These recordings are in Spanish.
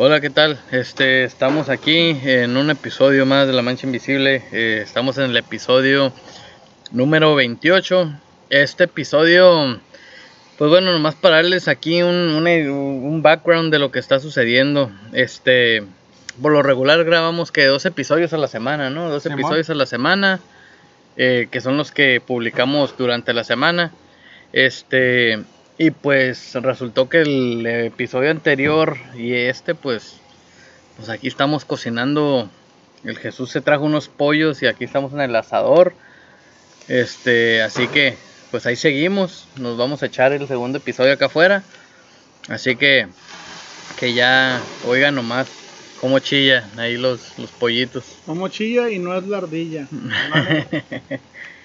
Hola, ¿qué tal? Este, estamos aquí en un episodio más de La Mancha Invisible. Eh, estamos en el episodio número 28. Este episodio, pues bueno, nomás para darles aquí un, un, background de lo que está sucediendo. Este, por lo regular grabamos que dos episodios a la semana, ¿no? Dos episodios a la semana, eh, que son los que publicamos durante la semana. Este, y pues resultó que el episodio anterior y este, pues, pues aquí estamos cocinando. El Jesús se trajo unos pollos y aquí estamos en el asador. Este, así que, pues ahí seguimos. Nos vamos a echar el segundo episodio acá afuera. Así que, que ya, oigan nomás cómo chilla ahí los, los pollitos. Como chilla y no es la ardilla.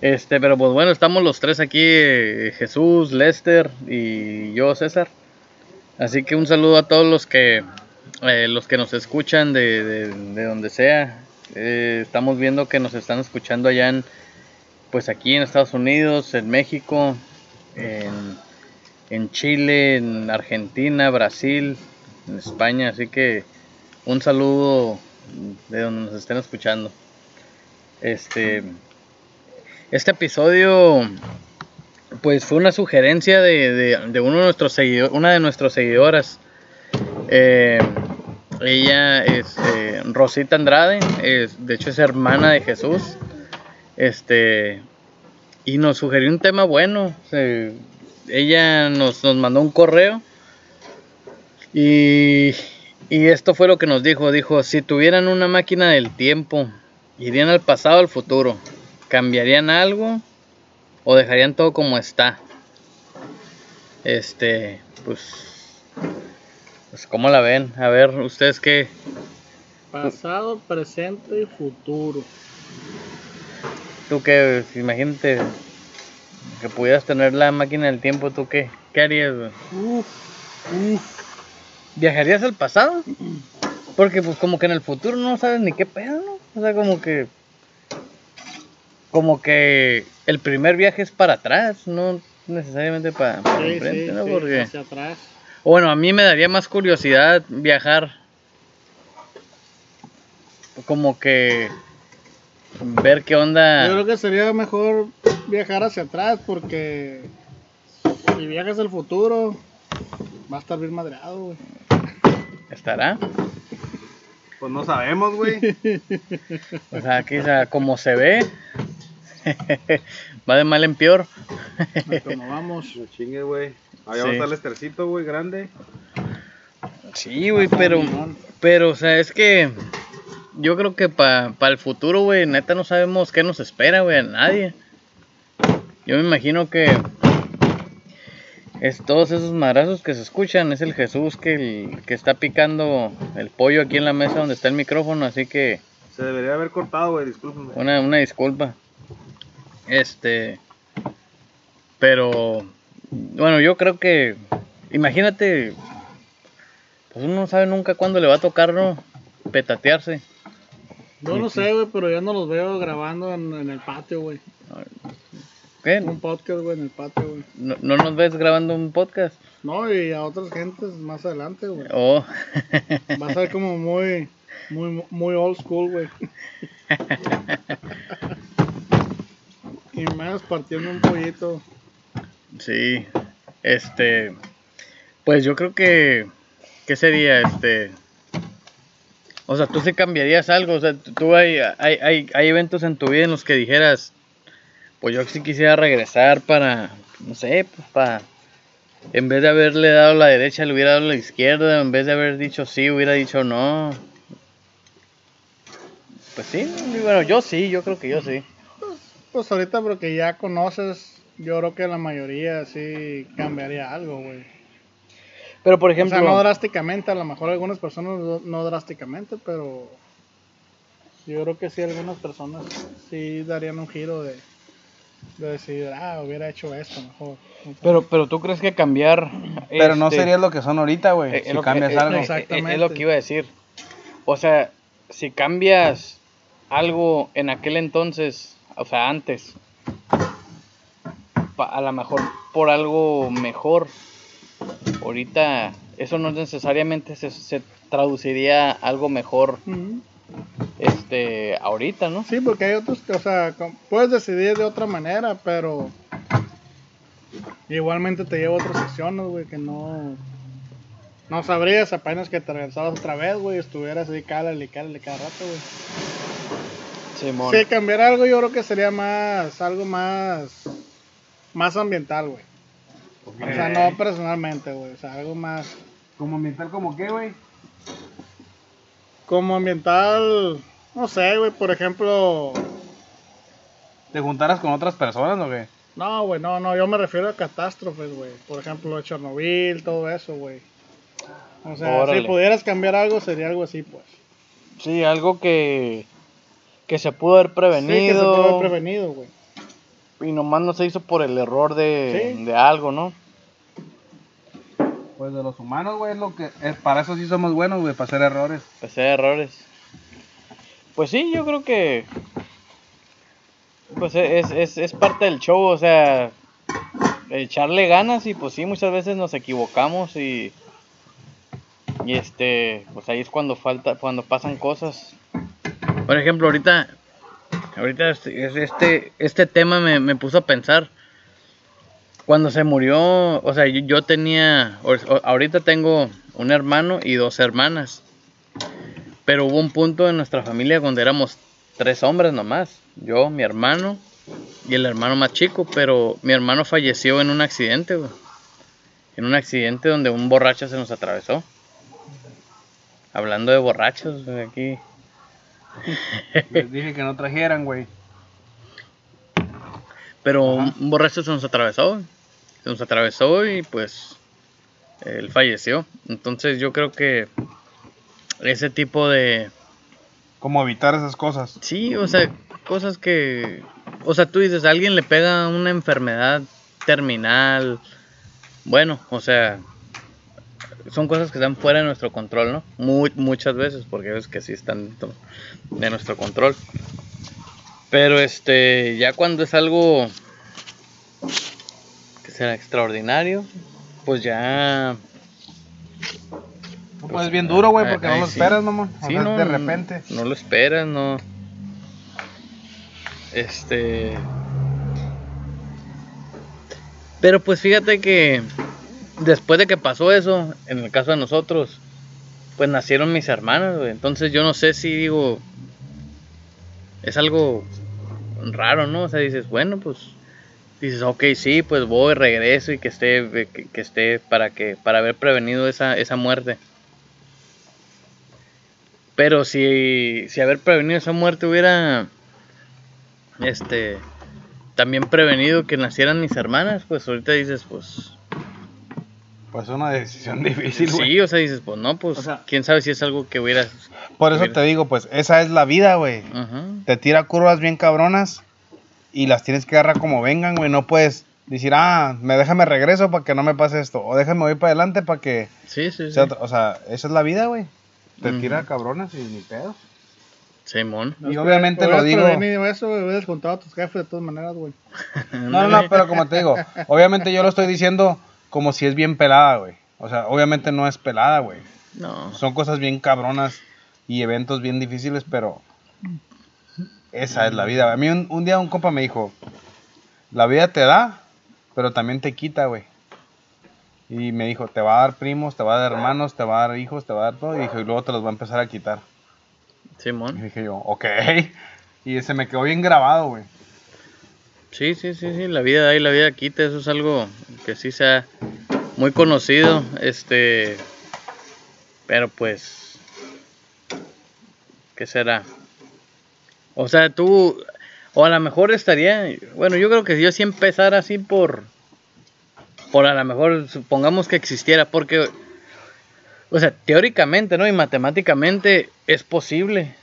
Este, pero pues bueno, estamos los tres aquí, eh, Jesús, Lester y yo, César. Así que un saludo a todos los que eh, los que nos escuchan de, donde sea. Eh, estamos viendo que nos están escuchando allá en, pues aquí en Estados Unidos, en México, en, en Chile, en Argentina, Brasil, en España. Así que un saludo de donde nos estén escuchando. Este. Este episodio, pues fue una sugerencia de, uno de nuestros una de nuestras seguidoras. Eh, ella es eh, Rosita Andrade, es, de hecho es hermana de Jesús. Este, y nos sugirió un tema bueno. ella nos, nos, mandó un correo. Y, y esto fue lo que nos dijo. Dijo, si tuvieran una máquina del tiempo, irían al pasado al futuro. ¿Cambiarían algo o dejarían todo como está? Este, pues, pues ¿cómo la ven? A ver, ustedes qué. Pasado, presente y futuro. Tú qué, imagínate que pudieras tener la máquina del tiempo, ¿tú qué? ¿Qué harías? Uf, uf. ¿Viajarías al pasado? Porque pues como que en el futuro no sabes ni qué pedo, ¿no? O sea, como que como que el primer viaje es para atrás, no necesariamente para, enfrente, ¿no? Porque, hacia atrás. Bueno, a mí me daría más curiosidad viajar como que ver qué onda. Yo creo que sería mejor viajar hacia atrás porque si viajas al futuro va a estar bien madreado, güey. ¿Estará? Pues no sabemos, güey. o sea, quizá como se ve, va de mal en peor. Como vamos. No chingue, güey. Allá va a estar el estercito, güey, grande. Sí, güey, pero, pero, o sea, es que yo creo que para el futuro, güey, neta no sabemos qué nos espera, güey, a nadie. Yo me imagino que es todos esos madrazos que se escuchan, es el Jesús que, que está picando el pollo aquí en la mesa donde está el micrófono, así que... Se debería haber cortado, güey, discúlpame. Una, una disculpa. Este, pero, bueno, yo creo que, imagínate, pues uno no sabe nunca cuándo le va a tocar, ¿no? Petatearse. Yo no sé, güey, pero ya no los veo grabando en, el patio, güey. ¿Qué? Un podcast, güey, en el patio, güey. ¿No, ¿No, nos ves grabando un podcast? No, y a otras gentes más adelante, güey. Oh. Va a ser como muy, muy, muy old school, güey. Y más partiendo un pollito. Sí, este, pues yo creo que, ¿qué sería este? O sea, tú sí cambiarías algo, o sea, tú hay, hay, hay, hay eventos en tu vida en los que dijeras, pues yo sí quisiera regresar para, no sé, pues para, en vez de haberle dado la derecha, le hubiera dado la izquierda, en vez de haber dicho sí, hubiera dicho no. Pues sí, bueno, yo sí, yo creo que yo sí pues ahorita porque ya conoces, yo creo que la mayoría sí cambiaría algo, güey. Pero por ejemplo... O sea, no drásticamente, a lo mejor algunas personas no, drásticamente, pero yo creo que sí algunas personas sí darían un giro de, de decir, ah, hubiera hecho esto mejor. Pero, pero tú crees que cambiar... Pero no este, sería lo que son ahorita, güey, eh, si cambias algo. Exactamente. Es lo que iba a decir. O sea, si cambias algo en aquel entonces o sea, antes, a lo mejor por algo mejor, ahorita eso no necesariamente se, se traduciría algo mejor este ahorita, ¿no? Sí, porque hay otros que, o sea, puedes decidir de otra manera, pero igualmente te lleva a otras secciones, güey, que no no sabrías apenas que te regresabas otra vez, güey, estuvieras ahí cálale, cálale cada rato, güey. Si cambiar algo yo creo que sería más, algo más, más ambiental, güey. O sea, no personalmente, güey, o sea, algo más... ¿Como ambiental como qué, güey? Como ambiental, no sé, güey, por ejemplo... ¿Te juntaras con otras personas o qué? No, güey, no, no, yo me refiero a catástrofes, güey. Por ejemplo, Chernobyl, todo eso, güey. O sea, si pudieras cambiar algo, sería algo así, pues. Sí, algo que, que se pudo haber prevenido. Sí, que se pudo haber prevenido, güey. Y nomás no se hizo por el error de, de algo, ¿no? Pues de los humanos, güey, es lo que es, para eso sí somos buenos, güey, para hacer errores. Para hacer errores. Pues sí, yo creo que pues es, es, es parte del show, o sea, echarle ganas y pues sí, muchas veces nos equivocamos y y este, pues ahí es cuando falta, cuando pasan cosas. Por ejemplo, ahorita, ahorita este, este, tema me, me puso a pensar. Cuando se murió, o sea, yo, tenía, ahorita tengo un hermano y dos hermanas. Pero hubo un punto en nuestra familia donde éramos tres hombres nomás. Yo, mi hermano y el hermano más chico. Pero mi hermano falleció en un accidente, En un accidente donde un borracho se nos atravesó. Hablando de borrachos, aquí. Les dije que no trajeran, güey. Pero un borracho se nos atravesó. Se nos atravesó y pues él falleció. Entonces yo creo que ese tipo de... Como evitar esas cosas. Sí, o sea, cosas que... O sea, tú dices, a alguien le pega una enfermedad terminal. Bueno, o sea, son cosas que están fuera de nuestro control, ¿no? Muy, muchas veces, porque es que sí están de nuestro control. Pero este, ya cuando es algo que será extraordinario, pues ya. Pues, es bien duro, güey, porque no lo esperas, mamá. Sí, no, de repente. No lo esperas, no. Este. Pero pues fíjate que después de que pasó eso, en el caso de nosotros, pues nacieron mis hermanas. Entonces yo no sé si digo, es algo raro, ¿no? O sea, dices, bueno, pues dices, ok, sí, pues voy, regreso y que esté, que, esté para que, para haber prevenido esa, esa muerte. Pero si, si haber prevenido esa muerte hubiera, este, también prevenido que nacieran mis hermanas, pues ahorita dices, pues pues una decisión difícil, güey. Sí, o sea, dices, pues no, pues quién sabe si es algo que hubieras. Por eso te digo, pues esa es la vida, güey. Te tira curvas bien cabronas y las tienes que agarrar como vengan, güey. No puedes decir, ah, me déjame regreso para que no me pase esto. O déjame ir para adelante para que. Sí, sí, sí. O sea, esa es la vida, güey. Te tira cabronas y ni pedo. Simón. y obviamente lo digo. eso, hubieras contado a tus jefes de todas maneras, güey. no, no, pero como te digo, obviamente yo lo estoy diciendo como si es bien pelada, güey. O sea, obviamente no es pelada, güey. No. Son cosas bien cabronas y eventos bien difíciles, pero esa es la vida. A mí un, día un compa me dijo, la vida te da, pero también te quita, güey. Y me dijo, te va a dar primos, te va a dar hermanos, te va a dar hijos, te va a dar todo. Y dijo, y luego te los va a empezar a quitar. Simón. y dije yo, ok. Y se me quedó bien grabado, güey. Sí, sí, sí, sí, la vida da la vida quita, eso es algo que sí sea muy conocido, este, pero pues, ¿qué será? O sea, tú, o a lo mejor estaría, bueno, yo creo que si yo sí empezara así por, por a lo mejor, supongamos que existiera, porque, o sea, teóricamente, ¿no? Y matemáticamente es posible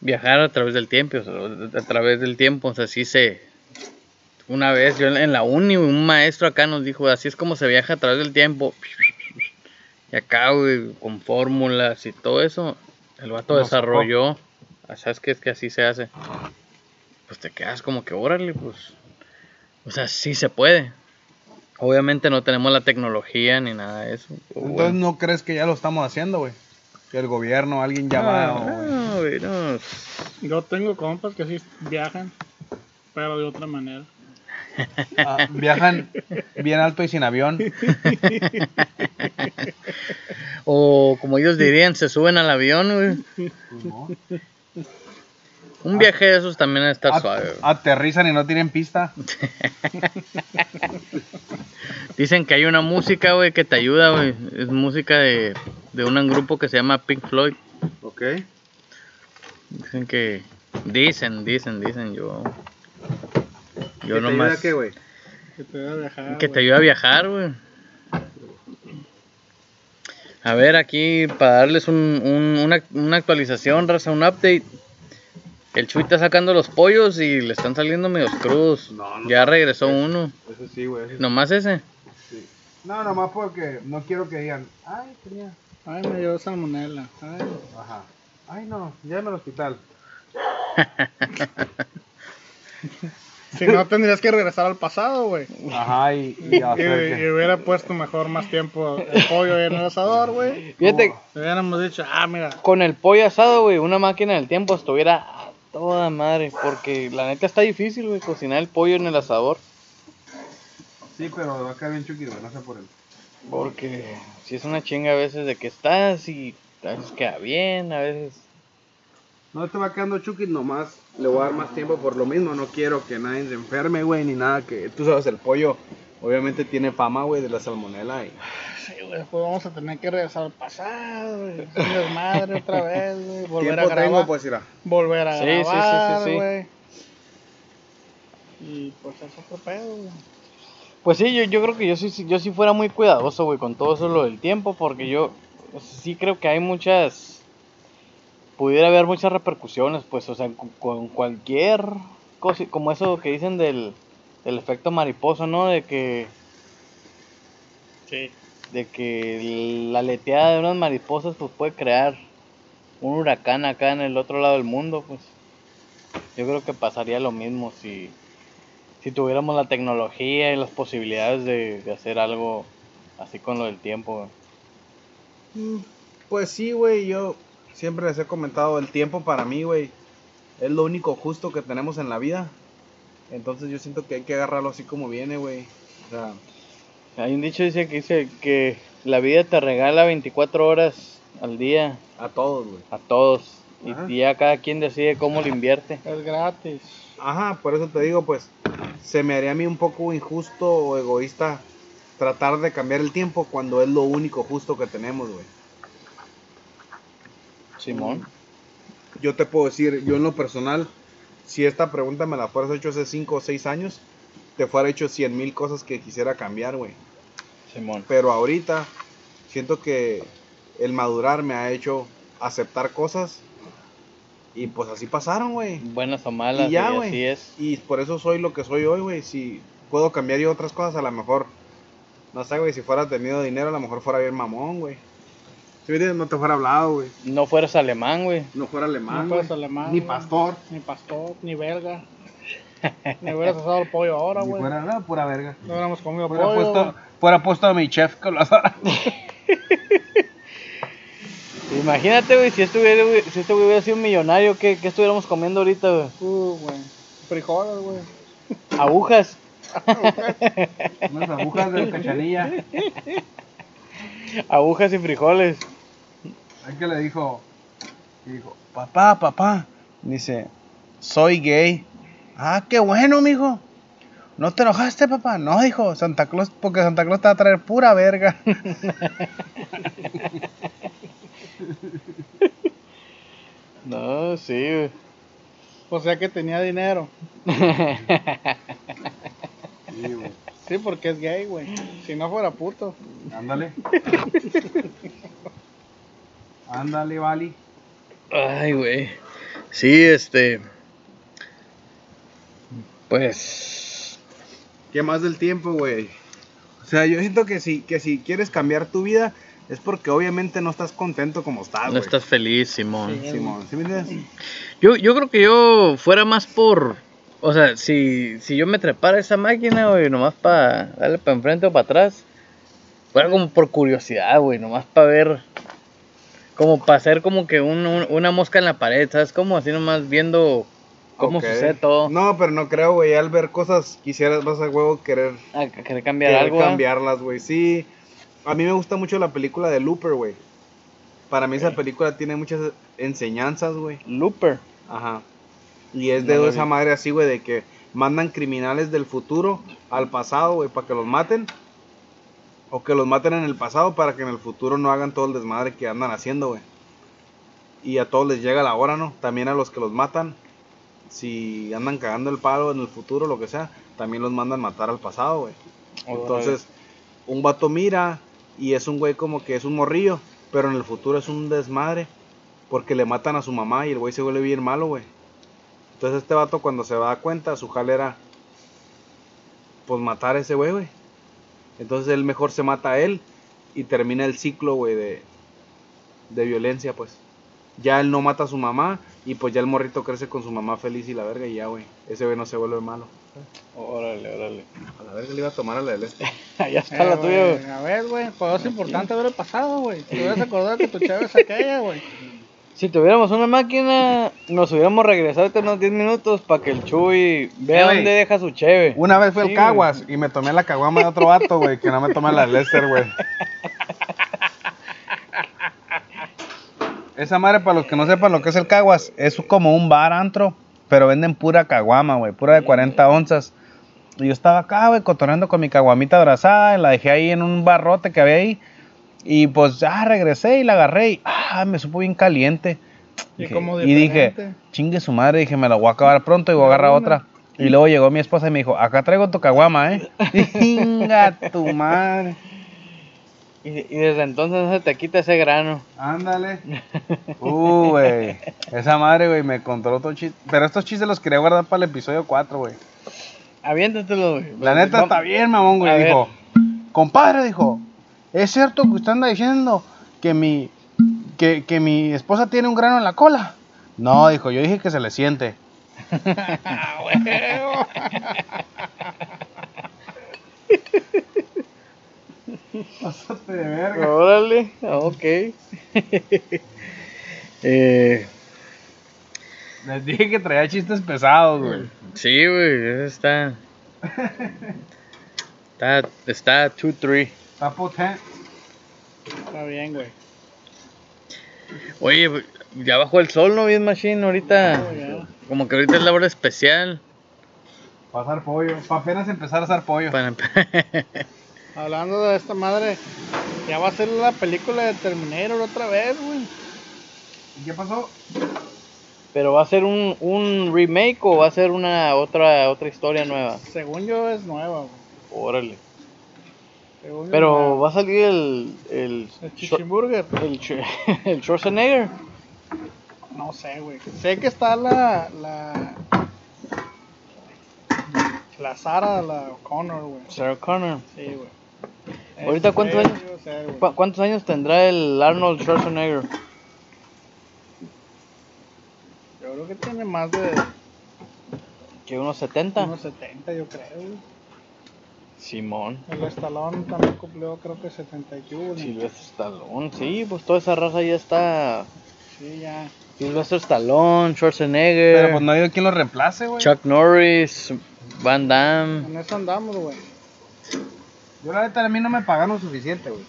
viajar a través del tiempo, a través del tiempo, o sea, sí se una vez, yo en la uni, un maestro acá nos dijo, así es como se viaja a través del tiempo. Y acá, güey, con fórmulas y todo eso, el vato desarrolló. Ah, ¿Sabes qué es que así se hace? Pues te quedas como que, órale, pues. O sea, sí se puede. Obviamente no tenemos la tecnología ni nada de eso. Entonces, bueno. ¿no crees que ya lo estamos haciendo, güey? Que el gobierno, alguien llama. o- No, güey, no. Yo tengo compas que sí viajan, pero de otra manera. Ah, viajan bien alto y sin avión. O como ellos dirían, se suben al avión, güey. Pues no. Un viaje de esos también está At- suave. güey. aterrizan y no tienen pista. Dicen que hay una música, güey, que te ayuda, güey. Es música de, de un grupo que se llama Pink Floyd. Ok. Dicen que... Dicen, dicen, dicen, yo... Yo ¿Que te nomás... ayuda qué, güey? Que te va a viajar. Que te güey. ayuda a viajar, güey. A ver, aquí para darles un, un- una, una actualización, raza, un update. El Chuy está sacando los pollos y le están saliendo medios crudos. No, no ya regresó uno. Eso sí, güey. eso sí. Nomás ese. Sí. No, nomás porque no quiero que digan, ay, tenía. Ay, me dio salmonela. Ay, Ajá. Ay, no, llévame al hospital. si no, tendrías que regresar al pasado, güey. Ajá, y, y hubiera puesto mejor más tiempo el pollo en el asador, güey. Fíjate, Le hubiéramos dicho, ah, mira, con el pollo asado, güey, una máquina del tiempo estuviera a toda madre. Porque la neta está difícil, güey, cocinar el pollo en el asador. Sí, pero va a quedar bien chucky, güey, no sé por él. Porque si es una chinga a veces de que estás y a veces queda bien, a veces... No te va quedando chucky, nomás le voy a dar más tiempo por lo mismo. No quiero que nadie se enferme, güey, ni nada. que Tú sabes, el pollo obviamente tiene fama, güey, de la salmonela. Y... sí, güey, después vamos a tener que regresar al pasado, güey. hacer un desmadre otra vez, güey. Volver a Tiempo grabar. tengo, pues irá. Volver a Sí, sí, sí, sí, grabar, sí. güey. Y pues es otro pedo, güey. Pues sí, yo, yo creo que yo sí, sí- yo sí fuera muy cuidadoso, güey, con todo eso lo del tiempo, porque yo sí creo que hay muchas... Pudiera haber muchas repercusiones, pues, o sea, con, con cualquier cosa, como eso que dicen del, del efecto mariposa, ¿no? De que, Sí. de que la leteada de unas mariposas, pues, puede crear un huracán acá en el otro lado del mundo, pues. Yo creo que pasaría lo mismo si, si tuviéramos la tecnología y las posibilidades de, de hacer algo así con lo del tiempo. güey. Mm, Pues sí, güey, yo siempre les he comentado, el tiempo para mí, güey, es lo único justo que tenemos en la vida. Entonces yo siento que hay que agarrarlo así como viene, güey. O sea, Hay un dicho dice que dice que la vida te regala 24 horas al día a todos, güey. a todos y, Ajá. y ya cada quien decide cómo lo invierte. Es gratis. Ajá, por eso te digo, pues, se me haría a mí un poco injusto o egoísta tratar de cambiar el tiempo cuando es lo único justo que tenemos, güey. Simón. Yo te puedo decir, yo en lo personal, si esta pregunta me la fueras hecho hace 5 o 6 años, te fuera hecho 100 mil cosas que quisiera cambiar, güey. Simón. Pero ahorita siento que el madurar me ha hecho aceptar cosas y pues así pasaron, güey. Buenas o malas, Y ya, güey. así es. Y por eso soy lo que soy hoy, güey. Si puedo cambiar yo otras cosas, a lo mejor, no sé, güey, si fuera tenido dinero, a lo mejor fuera bien mamón, güey. Me no te fuera hablado, güey. No fueras alemán, güey. No fuera alemán, no güey. alemán. Ni pastor. Ni pastor, ni belga. ni hubieras asado el pollo ahora, Ni güey. fuera nada, pura verga. No hubiéramos comido Fuera pollo. puesto, fuera puesto a mi chef con las Imagínate, güey, si este güey, si este hubiera sido un millonario, ¿qué, qué estuviéramos comiendo ahorita, güey? Uh, güey. Frijoles, güey. Agujas. unas agujas de cachanilla. Agujas y frijoles. Hay que le dijo, y dijo, papá, papá, dice, soy gay. Ah, qué bueno, mijo. ¿No te enojaste, papá? No, dijo, Santa Claus, porque Santa Claus te va a traer pura verga. No, sí. O sea que tenía dinero. Sí, güey. Sí, porque es gay, güey. Si no fuera puto. Ándale. Ándale, Vali. Ay, güey. Sí, este. Pues. ¿Qué más del tiempo, güey? O sea, yo siento que si, que si quieres cambiar tu vida, es porque obviamente no estás contento como estás, no estás feliz, Simón. Sí. Simón, ¿sí me entiendes? Yo, yo creo que yo fuera más por. O sea, si, si yo me trepara a esa máquina, güey, nomás para darle para enfrente o para atrás, fuera como por curiosidad, güey, nomás para ver, como para hacer como que un- un- una mosca en la pared, ¿sabes? Como así nomás viendo cómo sucede todo. No, pero no creo, güey. Al ver cosas, quisieras, vas a huevo querer, A querer cambiar querer algo. cambiarlas, güey. Sí. A mí me gusta mucho la película de Looper, güey. Para mí esa película tiene muchas enseñanzas, güey. Looper. Ajá. Y es de esa madre así, güey, de que mandan criminales del futuro al pasado, güey, para que los maten. O que los maten en el pasado para que en el futuro no hagan todo el desmadre que andan haciendo, güey. Y a todos les llega la hora, ¿no? También a los que los matan. Si andan cagando el palo en el futuro, lo que sea, también los mandan matar al pasado, güey. Entonces, un vato mira y es un güey como que es un morrillo, pero en el futuro es un desmadre porque le matan a su mamá y el güey se vuelve bien malo, güey. Entonces este vato cuando se da cuenta, su jale era pues matar a ese güey, güey. Entonces él mejor se mata a él y termina el ciclo, güey, de, de violencia, pues. Ya él no mata a su mamá y pues ya el morrito crece con su mamá feliz y la verga y ya, güey. Ese güey no se vuelve malo. Órale, órale. A la verga le iba a tomar a la del este. ya está Eh, la tuya, güey. A ver, güey, pues es importante ver el pasado, güey. Te hubieras acordado que tu chave es aquella, güey. Si tuviéramos una máquina, nos hubiéramos regresado unos 10 minutos para que el Chuy vea Eh, dónde deja su cheve. Una vez Sí, al Caguas y me tomé la caguama de otro vato, güey, que no me toma la Lester, güey. Esa madre, para los que no sepan lo que es el Caguas, es como un bar antro, pero venden pura caguama, güey, pura de 40 onzas. Y yo estaba acá, güey, cotorreando con mi caguamita abrazada, y la dejé ahí en un barrote que había ahí. Y pues, ah, regresé y la agarré y, ah, me supo bien caliente. Y Dije- como y dije, diferente. chingue su madre, dije, me la voy a acabar pronto y voy a agarrar otra. Y luego llegó mi esposa y me dijo, acá traigo tu caguama, ¿eh? Chinga tu madre. Y, y desde entonces no se te quita ese grano. Ándale. Uh, güey. Esa madre, güey, me contó otro chiste. Pero estos chistes los quería guardar para el episodio 4, güey. Aviéntatelo, güey. La neta está bien, mamón, güey. Dijo, compadre, dijo, ¿es cierto que usted anda diciendo que mi, que, que mi esposa tiene un grano en la cola? No, dijo, yo dije que se le siente. Ah, huevo. Pásate de verga. Órale, ok. eh, Les dije que traía chistes pesados, güey. sí, güey, ese está. Está, está 2-3. Está potente. Está bien, güey. Oye, güey, ya bajó el sol, ¿no? Bien machine ahorita. Ya. Como que ahorita es la hora especial. Para asar pollo. Para apenas empezar a asar pollo. Para... Hablando de esta madre, ya va a ser la película de Terminator otra vez, güey. ¿Y qué pasó? Pero va a ser un, un remake o va a ser una otra otra historia nueva. Según yo es nueva, güey. Órale. Pero va a salir el el El Chichimburger. el, el Schwarzenegger. No sé, güey. Sé que está la. La, la Sara, la Connor, güey. Sarah Connor. Sí, güey. ¿Ahorita cuántos años? que iba a ser, güey. ¿Cu- ¿Cuántos años tendrá el Arnold Schwarzenegger? Yo creo que tiene más de Que unos 70. unos 70, yo creo, güey. Simón. El Stallone también cumplió, creo que 71. Sylvester Stallone. Sí, pues toda esa raza ya está. Sí, ya. Sylvester Stallone, Schwarzenegger, Pero pues no hay quien lo reemplace, güey. Chuck Norris, Van Damme. En eso andamos, güey. Yo la neta a mí no me pagaron suficiente, güey.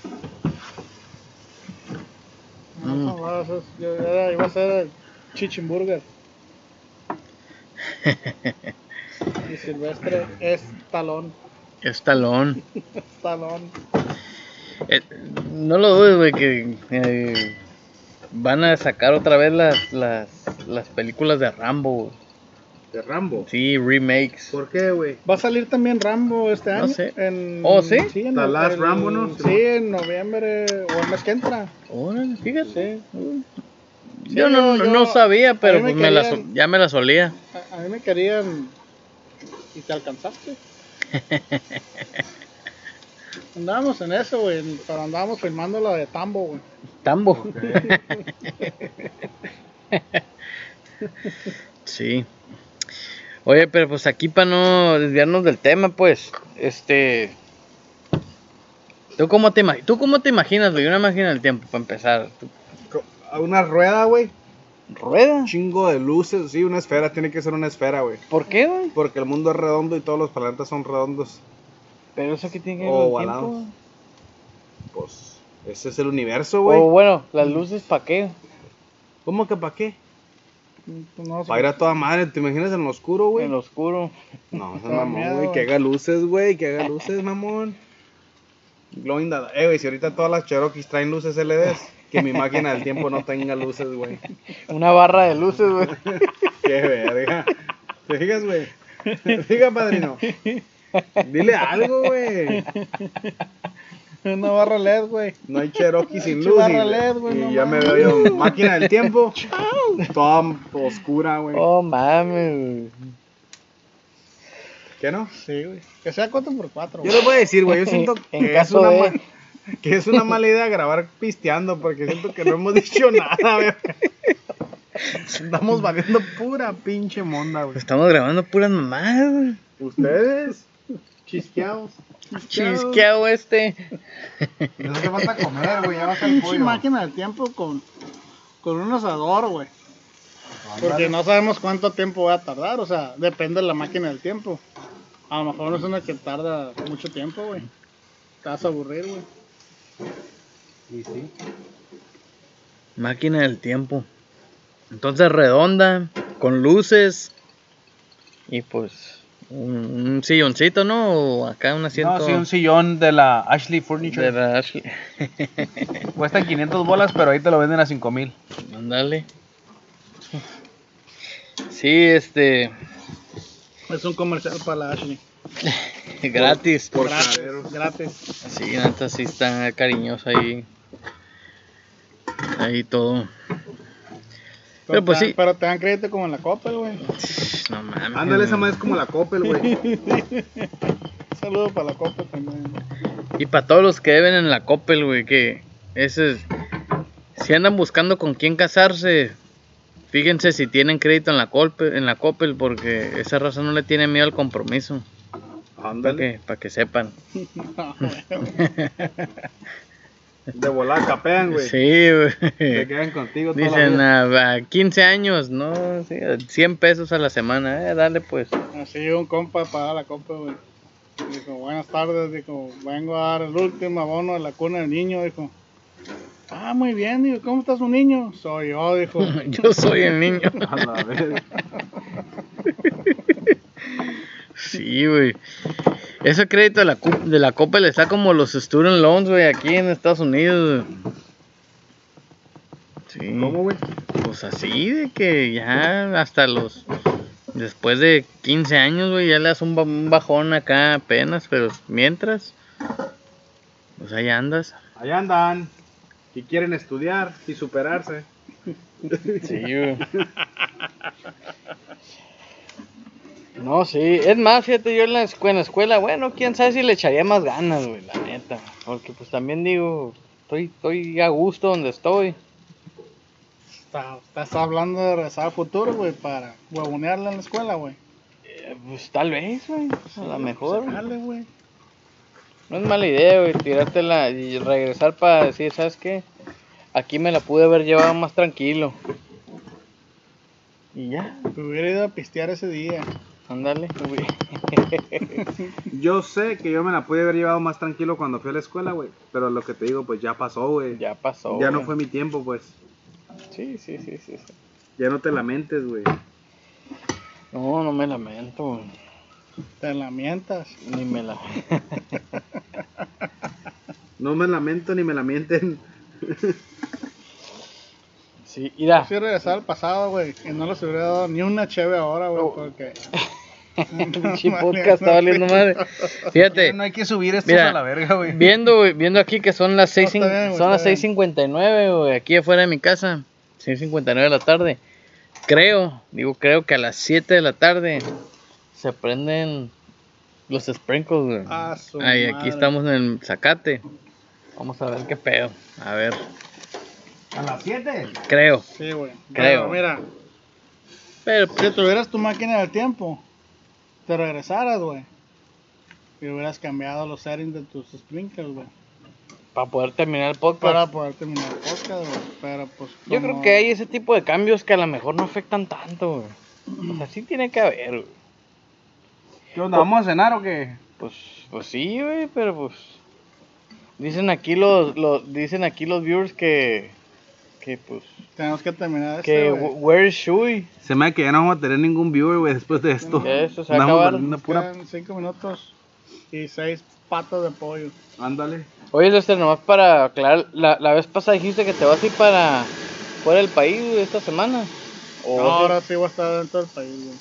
No, Mm. no, no, eso es- yo era- iba a ser el Chichimburger. y Silvestre es talón. Stallone. Talón. Eh, no lo dudes, güey, que eh, van a sacar otra vez las, las, las películas de Rambo. güey. De Rambo. Sí, remakes. ¿Por qué, güey? Va a salir también Rambo este No año. sé. En, Oh, ¿sí? en The el- Last el- Rambo, ¿no? Sí, en noviembre o el mes que entra. Órale, fíjate. Sí. Yo Sí, no, yo- no sabía, pero me pues me la querían- ya me la solía. A, a mí me querían. Y te alcanzaste. Andábamos en eso, güey. Pero andábamos filmando la de Tambo, güey. Tambo. sí. Oye, pero pues aquí para no desviarnos del tema, pues, este... ¿Tú cómo te, imag- ¿tú cómo te imaginas, güey? Una máquina del tiempo, para empezar. ¿Tú- Una rueda, güey. ¿Rueda? Un chingo de luces. Sí, una esfera. Tiene que ser una esfera, güey. ¿Por qué, güey? Porque el mundo es redondo y todos los planetas son redondos. Pero eso que tiene que ver O con el ovalados. tiempo. Pues, ese es el universo, güey? O bueno, las luces, ¿para qué? ¿Cómo que para qué? Pues no sé. Para ir a toda madre. ¿Te imaginas en lo oscuro, güey? En lo oscuro. No, ese mamón, güey. Que haga luces, güey. Que haga luces, mamón. Glowing Eh, güey, si ahorita todas las Cherokees traen luces LEDs, que mi máquina del tiempo no tenga luces, güey. Una barra de luces, güey. Qué verga. ¿Te fijas, güey? ¿Te fijas, padrino? Dile algo, güey. Una barra LED, güey. No hay Cherokee sin luz. barra y, LED, güey, y no ya me veo yo, máquina del tiempo. Toda oscura, güey. Oh, mames, güey. ¿Qué no? Sí, güey. Que sea 4 por 4 Yo les voy a decir, güey, yo siento En que es, caso una de- ma- que es una mala idea grabar pisteando porque siento que no hemos dicho nada, güey. Estamos valiendo pura pinche monda, güey. Estamos grabando puras mamadas, güey. ¿Ustedes? Chisqueados. Chisqueado este. No hace falta comer, güey, ya el Pinche pollo. máquina del tiempo con, con un asador, güey. Porque no sabemos cuánto tiempo va a tardar, o sea, depende de la máquina del tiempo. A lo mejor no es una que tarda mucho tiempo, güey. Te vas a aburrir, güey. Y sí. Máquina del tiempo. Entonces redonda, con luces. Y pues un, un silloncito, ¿no? O acá un asiento. No, sí, un sillón de la Ashley Furniture. de la Ashley. Cuesta 500 bolas, pero ahí te lo venden a 5000. Ándale. Sí, este. Es un comercial para la Ashley. Gratis. Por gratis, caderos. gratis. Sí, neta, sí está cariñoso ahí. Ahí todo. Pero pues te, sí. Pero te dan crédito como en la Coppel, güey. No mames. Ándale, esa madre es como la Coppel, güey. Saludos para la Coppel también. Y para todos los que deben en la Coppel, güey, que ese es- si andan buscando con quién casarse, fíjense si tienen crédito en la Coppel, en la Coppel porque esa raza no le tiene miedo al compromiso, para que, para que sepan. No, güey. De volar capean, güey. Sí, güey. Se quedan contigo toda la Dicen vida. a, a 15 años, no, sí, a 100 pesos a la semana, eh, dale pues. Así un compa para la Coppel, güey. Dijo, buenas tardes, dijo, vengo a dar el último abono de la cuna del niño, dijo. Ah, muy bien, dijo, ¿cómo está su niño? Soy yo, dijo. Yo soy el niño. A la vez. Sí, güey. Ese crédito de la, de la Coppel está como los student loans, güey, aquí en Estados Unidos. Sí. ¿Cómo, güey? Pues así, de que ya hasta los... Después de 15 años, güey, ya le das un, ba- un bajón acá apenas, pero mientras... Pues ahí andas. Allá andan. Y quieren estudiar y superarse. Sí, güey. No, sí. Es más, fíjate, yo en la, escu- en la escuela, bueno, quién sabe si le echaría más ganas, güey, la neta. Porque pues también digo, estoy, estoy a gusto donde estoy. Está- Estás hablando de regresar al futuro, güey, para huevonearla en la escuela, güey. Eh, pues tal vez, güey. A lo mejor. Dale, güey. No es mala idea, güey, tirártela y regresar para decir, ¿sabes qué? Aquí me la pude haber llevado más tranquilo. Y ya, Me hubiera ido a pistear ese día. Ándale, güey. Yo sé que yo me la pude haber llevado más tranquilo cuando fui a la escuela, güey. Pero lo que te digo, pues ya pasó, güey. Ya pasó. Ya no fue mi tiempo, pues. Sí, sí, sí, sí. sí. Ya no te lamentes, güey. No, no me lamento, güey. Te lamentas. Ni me la. No me lamento ni me lamenten. Sí, mira. Si regresar al pasado, güey, y no les hubiera dado ni una cheve ahora, güey, porque... Pinche podcast está valiendo madre. Fíjate, No hay que subir esto a la verga, güey. viendo, güey, viendo aquí que son las No, 6 está bien, güey, son las está bien. 6:59, güey, aquí afuera de mi casa. 6:59 de la tarde. Creo, digo, creo que a las 7 de la tarde se prenden los sprinkles, güey. Ah, su Ahí, aquí madre. estamos en el zacate. Vamos a ver qué pedo. A ver, A las 7. creo. Sí, güey. Creo. Pero mira, Pero si tuvieras tu máquina del tiempo, te regresaras, güey, y hubieras cambiado los settings de tus sprinklers, güey. Para poder terminar el podcast. Para poder terminar el podcast, güey. Pero pues. Yo creo que hay ese tipo de cambios que a lo mejor no afectan tanto, güey. O sea, sí tiene que haber, güey. ¿Qué onda? ¿Vamos a cenar o qué? Pues, pues sí, güey, pero pues. Dicen aquí los, los, dicen aquí los viewers que, que pues, Tenemos que terminar que este, where is Shui? Se me da que ya no vamos a tener ningún viewer, güey, después de esto. Eso se va pura... Quedan cinco minutos y seis patas de pollo. Ándale. Oye, Lester, nomás para aclarar, la, la vez pasada dijiste que te vas a ir para fuera del país güey, esta semana. O No, ahora sí voy a estar dentro del país, güey.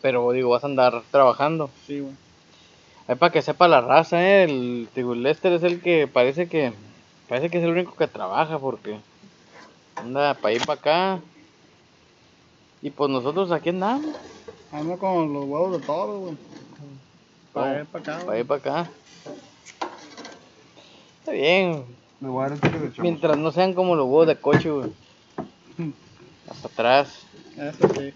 Pero digo, vas a andar trabajando. Sí, güey. Ahí para que sepa la raza, eh, el digo, Lester es el que parece que parece que es el único que trabaja porque anda para ir para acá. Y pues nosotros aquí andamos, Ando con los huevos de toro, güey. Para ir para acá, para ir para acá. Está bien, Me voy a dar de mientras no sean como los huevos de coche, güey. Hasta atrás, Eso sí.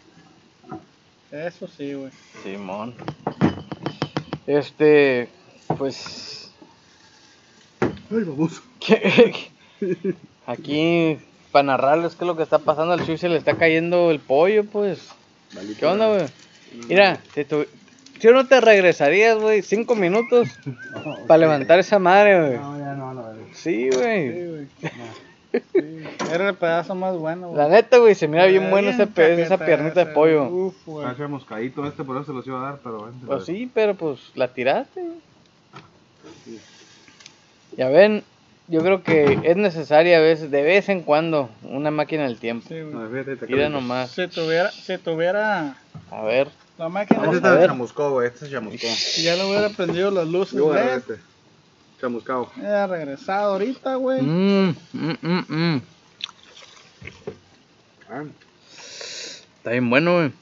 Eso sí, güey. Simón. Este, pues Ay, que- aquí para narrarles qué es lo que está pasando al Chuy se le está cayendo el pollo, pues. ¿Qué onda, güey? Mira, si tú, yo no te regresarías, güey, cinco minutos para levantar esa madre, güey. No, ya no, la verdad. Sí, güey. Sí, güey. Sí. Era el pedazo más bueno, güey. La neta, güey, se mira bien bueno ese pe- esa piernita de pollo. Uf, güey. Está moscadito este, por eso se los iba a dar, pero... bueno, Pues sí, pero pues la tiraste. güey. Ya ven, yo creo que es necesaria a veces, de vez en cuando, una máquina del tiempo. Sí, güey. Te Mira nomás. Si tuviera, si tuviera A ver. la máquina, Vamos Este a está ver. chamuscado, güey. Este es chamuscado. ya le hubiera prendido las luces Yo voy a LED. agarrar este. Chamuscado. Hubiera regresado ahorita, güey. Mmm, mm, mm, mm. Ah, Está bien bueno, güey.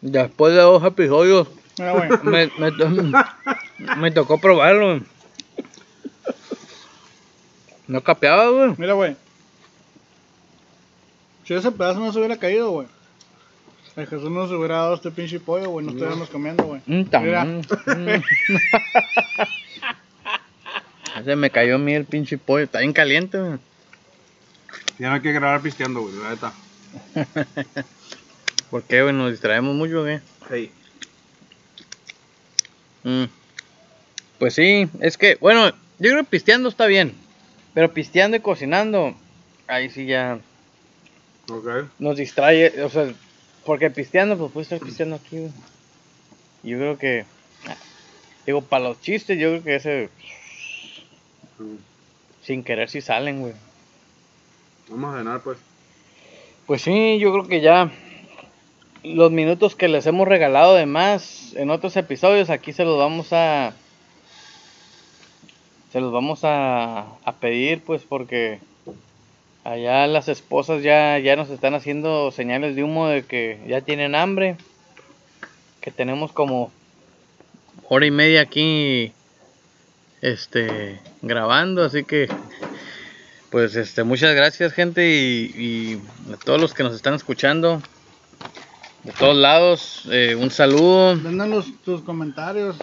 Después de dos episodios, Mira, güey. me, me, me tocó probarlo. güey. No capeaba, güey. Mira, güey. Si ese pedazo no se hubiera caído, güey. El Jesús no se hubiera dado este pinche pollo, güey. No estuviéramos comiendo, güey. Mm, Mira. Se me cayó a mí el pinche pollo. Está bien caliente, güey. Ya no hay que grabar pisteando, güey, la neta. ¿Por qué, güey? Nos distraemos mucho, güey. Hey. Mm. Pues sí, es que, bueno, yo creo que pisteando está bien. Pero pisteando y cocinando, ahí sí ya Ok. nos distrae. O sea, porque pisteando, pues puedes estar pisteando aquí, güey. Yo creo que, digo, para los chistes, yo creo que ese, Mm. sin querer, sí salen, güey. Vamos a cenar, pues. Pues sí, yo creo que ya los minutos que les hemos regalado de más en otros episodios, aquí se los vamos a se los vamos a, a pedir pues porque allá las esposas ya, ya nos están haciendo señales de humo de que ya tienen hambre, que tenemos como hora y media aquí este grabando, así que pues este, muchas gracias gente y, a todos los que nos están escuchando de todos lados, eh, un saludo. Véndanos tus comentarios.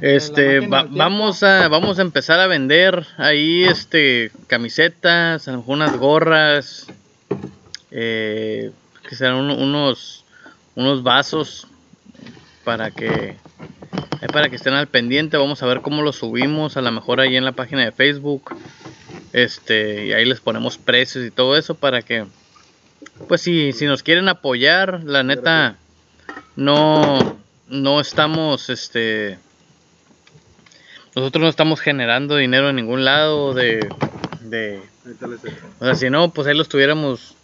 Este, va- vamos a vamos a empezar a vender ahí este camisetas, algunas gorras, eh, que serán uno- unos unos vasos para que para que estén al pendiente. Vamos a ver cómo lo subimos, a lo mejor ahí en la página de Facebook. Este, y ahí les ponemos precios y todo eso para que pues si si nos quieren apoyar, la neta no no estamos este nosotros no estamos generando dinero en ningún lado de, de o sea, si no, pues ahí los tuviéramos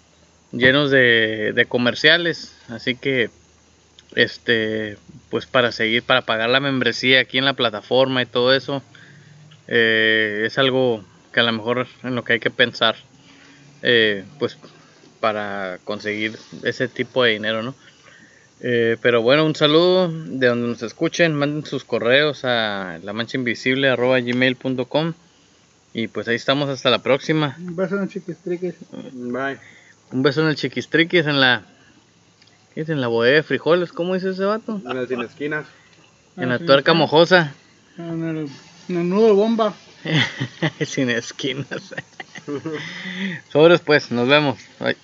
llenos de, de comerciales. Así que, este, pues para seguir, para pagar la membresía aquí en la plataforma y todo eso, eh, es algo que a lo mejor en lo que hay que pensar, eh, pues para conseguir ese tipo de dinero, ¿no? Eh, pero bueno, un saludo de donde nos escuchen, manden sus correos a la mancha invisible gmail.com y pues ahí estamos hasta la próxima. Un beso en chiquistriques. Bye. Un beso en el chiquistriquis, en la ¿Qué es en la bodega de frijoles? ¿Cómo dice ese vato? En el sin esquinas. En Ah, la tuerca mojosa. En el, en el nudo de bomba. Sin esquinas. Sobres pues, nos vemos. Bye.